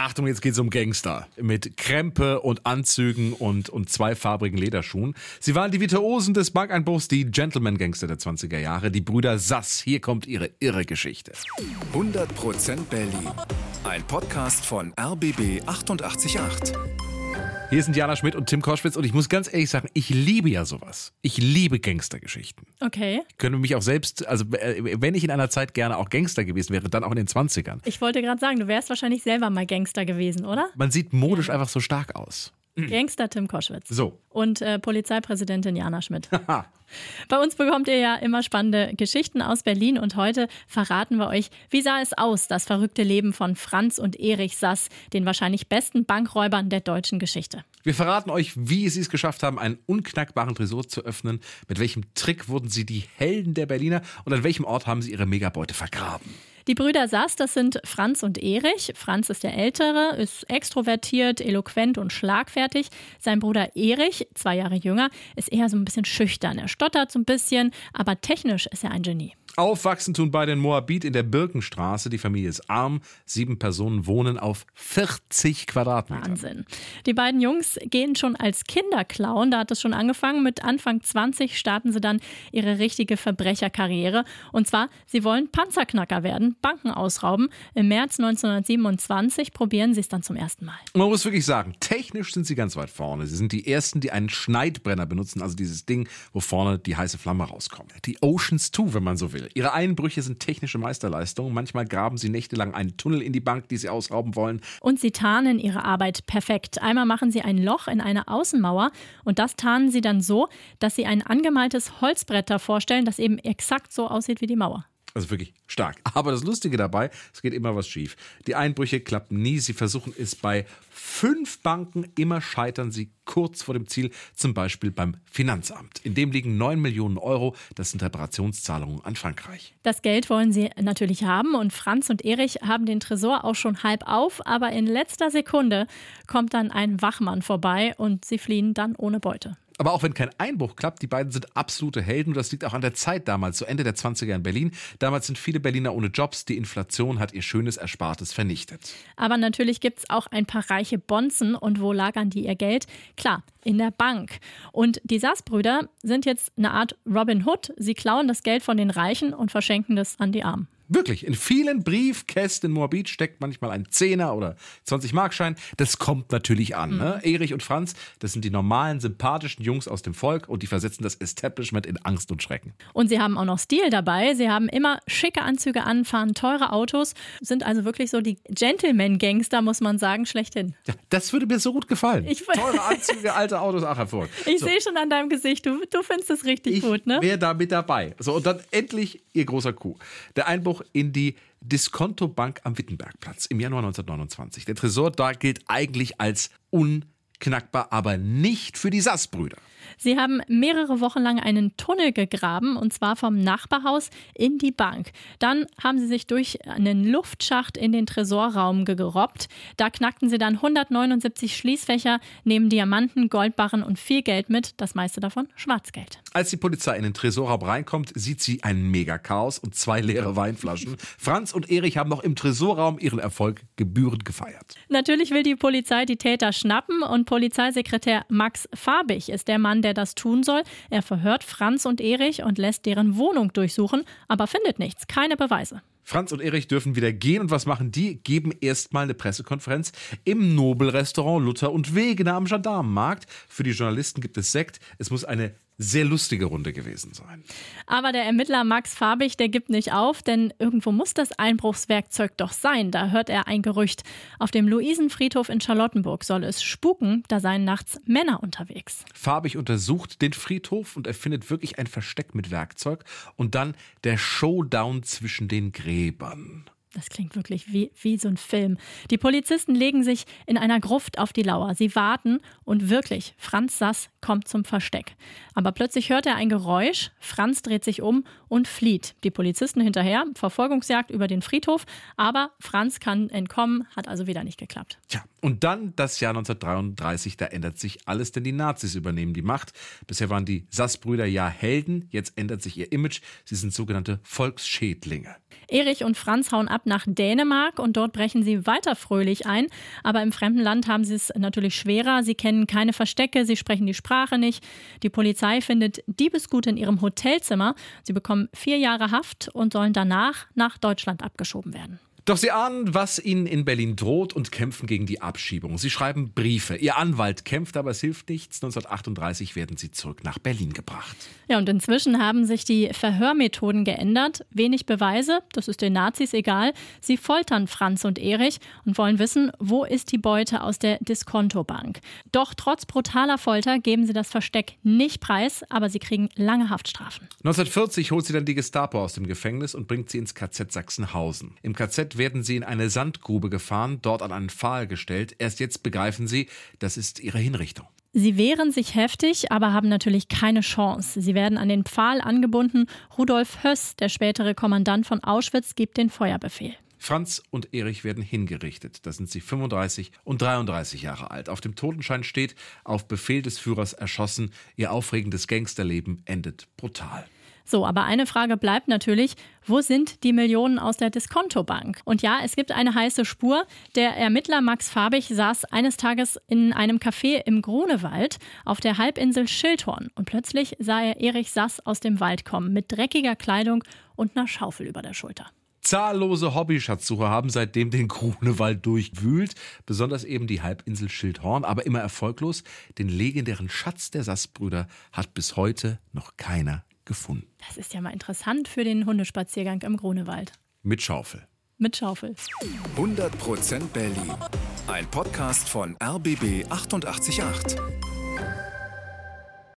Achtung, jetzt geht's um Gangster. Mit Krempe und Anzügen und, und zweifarbigen Lederschuhen. Sie waren die Virtuosen des Bankeinbruchs, die Gentleman-Gangster der 20er Jahre, die Brüder Sass. Hier kommt ihre irre Geschichte. 100% Berlin. Ein Podcast von RBB 888. Hier sind Jana Schmidt und Tim Koschwitz und ich muss ganz ehrlich sagen, ich liebe ja sowas. Ich liebe Gangstergeschichten. Okay. Ich könnte mich auch selbst, also äh, wenn ich in einer Zeit gerne auch Gangster gewesen wäre, dann auch in den 20ern. Ich wollte gerade sagen, du wärst wahrscheinlich selber mal Gangster gewesen, oder? Man sieht modisch einfach so stark aus. Gangster Tim Koschwitz. So. Und äh, Polizeipräsidentin Jana Schmidt. Bei uns bekommt ihr ja immer spannende Geschichten aus Berlin und heute verraten wir euch, wie sah es aus, das verrückte Leben von Franz und Erich Sass, den wahrscheinlich besten Bankräubern der deutschen Geschichte. Wir verraten euch, wie sie es geschafft haben, einen unknackbaren Tresor zu öffnen, mit welchem Trick wurden sie die Helden der Berliner und an welchem Ort haben sie ihre Megabeute vergraben. Die Brüder Sass, das sind Franz und Erich. Franz ist der Ältere, ist extrovertiert, eloquent und schlagfertig. Sein Bruder Erich, zwei Jahre jünger, ist eher so ein bisschen schüchtern. Er stottert so ein bisschen, aber technisch ist er ein Genie. Aufwachsen tun beide in Moabit in der Birkenstraße. Die Familie ist arm. Sieben Personen wohnen auf 40 Quadratmetern. Wahnsinn. Die beiden Jungs gehen schon als Kinder klauen. Da hat es schon angefangen. Mit Anfang 20 starten sie dann ihre richtige Verbrecherkarriere. Und zwar, sie wollen Panzerknacker werden, Banken ausrauben. Im März 1927 probieren sie es dann zum ersten Mal. Man muss wirklich sagen, technisch sind sie ganz weit vorne. Sie sind die Ersten, die einen Schneidbrenner benutzen, also dieses Ding, wo vorne die heiße Flamme rauskommt. Die Oceans 2, wenn man so will. Ihre Einbrüche sind technische Meisterleistungen. Manchmal graben sie nächtelang einen Tunnel in die Bank, die sie ausrauben wollen. Und sie tarnen ihre Arbeit perfekt. Einmal machen sie ein Loch in eine Außenmauer und das tarnen sie dann so, dass sie ein angemaltes Holzbrett davor stellen, das eben exakt so aussieht wie die Mauer. Also wirklich stark. Aber das Lustige dabei, es geht immer was schief. Die Einbrüche klappen nie. Sie versuchen es bei fünf Banken. Immer scheitern sie kurz vor dem Ziel, zum Beispiel beim Finanzamt. In dem liegen 9 Millionen Euro. Das sind Reparationszahlungen an Frankreich. Das Geld wollen sie natürlich haben und Franz und Erich haben den Tresor auch schon halb auf. Aber in letzter Sekunde kommt dann ein Wachmann vorbei und sie fliehen dann ohne Beute. Aber auch wenn kein Einbruch klappt, die beiden sind absolute Helden. Und das liegt auch an der Zeit damals, so Ende der 20er in Berlin. Damals sind viele Berliner ohne Jobs. Die Inflation hat ihr schönes Erspartes vernichtet. Aber natürlich gibt es auch ein paar reiche Bonzen. Und wo lagern die ihr Geld? Klar, in der Bank. Und die Sass-Brüder sind jetzt eine Art Robin Hood. Sie klauen das Geld von den Reichen und verschenken das an die Armen. Wirklich, in vielen Briefkästen in Moabit steckt manchmal ein Zehner oder 20 Markschein. Das kommt natürlich an. Ne? Mhm. Erich und Franz, das sind die normalen, sympathischen Jungs aus dem Volk und die versetzen das Establishment in Angst und Schrecken. Und sie haben auch noch Stil dabei. Sie haben immer schicke Anzüge an, fahren teure Autos, sind also wirklich so die Gentleman-Gangster, muss man sagen, schlechthin. Ja, das würde mir so gut gefallen. Ich- Teure Anzüge, alte Autos, ach hervorragend. Ich So. sehe schon an deinem Gesicht, du, du findest es richtig Ich gut, ne? wäre da mit dabei. So, und dann endlich ihr großer Coup. Der Einbruch in die Diskontobank am Wittenbergplatz im Januar 1929. Der Tresor da gilt eigentlich als unknackbar, aber nicht für die Sass-Brüder. Sie haben mehrere Wochen lang einen Tunnel gegraben und zwar vom Nachbarhaus in die Bank. Dann haben sie sich durch einen Luftschacht in den Tresorraum gerobbt. Da knackten sie dann 179 Schließfächer, nehmen Diamanten, Goldbarren und viel Geld mit, das meiste davon Schwarzgeld. Als die Polizei in den Tresorraum reinkommt, sieht sie ein Megakaos und zwei leere Weinflaschen. Franz und Erich haben noch im Tresorraum ihren Erfolg gebührend gefeiert. Natürlich will die Polizei die Täter schnappen und Polizeisekretär Max Farbig ist der Mann, der das tun soll. Er verhört Franz und Erich und lässt deren Wohnung durchsuchen, aber findet nichts, keine Beweise. Franz und Erich dürfen wieder gehen und was machen die? Geben erstmal eine Pressekonferenz im Nobelrestaurant Luther und Wegener am Gendarmenmarkt. Für die Journalisten gibt es Sekt. Es muss eine sehr lustige Runde gewesen sein. Aber der Ermittler Max Farbig, der gibt nicht auf, denn irgendwo muss das Einbruchswerkzeug doch sein. Da hört er ein Gerücht. Auf dem Luisenfriedhof in Charlottenburg soll es spuken, da seien nachts Männer unterwegs. Farbig untersucht den Friedhof und er findet wirklich ein Versteck mit Werkzeug und dann der Showdown zwischen den Gräbern. Das klingt wirklich wie, wie so ein Film. Die Polizisten legen sich in einer Gruft auf die Lauer. Sie warten und wirklich, Franz Sass kommt zum Versteck. Aber plötzlich hört er ein Geräusch, Franz dreht sich um und flieht. Die Polizisten hinterher, Verfolgungsjagd über den Friedhof, aber Franz kann entkommen, hat also wieder nicht geklappt. Tja, und dann das Jahr 1933, da ändert sich alles, denn die Nazis übernehmen die Macht. Bisher waren die Sass-Brüder ja Helden, jetzt ändert sich ihr Image. Sie sind sogenannte Volksschädlinge. Erich und Franz hauen ab nach Dänemark und dort brechen sie weiter fröhlich ein. Aber im fremden Land haben sie es natürlich schwerer. Sie kennen keine Verstecke, sie sprechen die Sprache nicht. Die Polizei findet Diebesgut in ihrem Hotelzimmer. Sie bekommen vier Jahre Haft und sollen danach nach Deutschland abgeschoben werden. Doch sie ahnen, was ihnen in Berlin droht und kämpfen gegen die Abschiebung. Sie schreiben Briefe. Ihr Anwalt kämpft, aber es hilft nichts. 1938 werden sie zurück nach Berlin gebracht. Ja, und inzwischen haben sich die Verhörmethoden geändert. Wenig Beweise, das ist den Nazis egal. Sie foltern Franz und Erich und wollen wissen, wo ist die Beute aus der Diskontobank. Doch trotz brutaler Folter geben sie das Versteck nicht preis, aber sie kriegen lange Haftstrafen. 1940 holt sie dann die Gestapo aus dem Gefängnis und bringt sie ins KZ Sachsenhausen. Im KZ werden sie in eine Sandgrube gefahren, dort an einen Pfahl gestellt. Erst jetzt begreifen sie, das ist ihre Hinrichtung. Sie wehren sich heftig, aber haben natürlich keine Chance. Sie werden an den Pfahl angebunden. Rudolf Höss, der spätere Kommandant von Auschwitz, gibt den Feuerbefehl. Franz und Erich werden hingerichtet. Da sind sie 35 und 33 Jahre alt. Auf dem Totenschein steht, auf Befehl des Führers erschossen. Ihr aufregendes Gangsterleben endet brutal. So, aber eine Frage bleibt natürlich, wo sind die Millionen aus der Diskontobank? Und ja, es gibt eine heiße Spur. Der Ermittler Max Fabich saß eines Tages in einem Café im Grunewald auf der Halbinsel Schildhorn und plötzlich sah er Erich Sass aus dem Wald kommen mit dreckiger Kleidung und einer Schaufel über der Schulter. Zahllose Hobbyschatzsucher haben seitdem den Grunewald durchwühlt, besonders eben die Halbinsel Schildhorn, aber immer erfolglos. Den legendären Schatz der Sassbrüder hat bis heute noch keiner gefunden. Das ist ja mal interessant für den Hundespaziergang im Grunewald. Mit Schaufel. Mit Schaufel. 100% Berlin. Ein Podcast von RBB 888.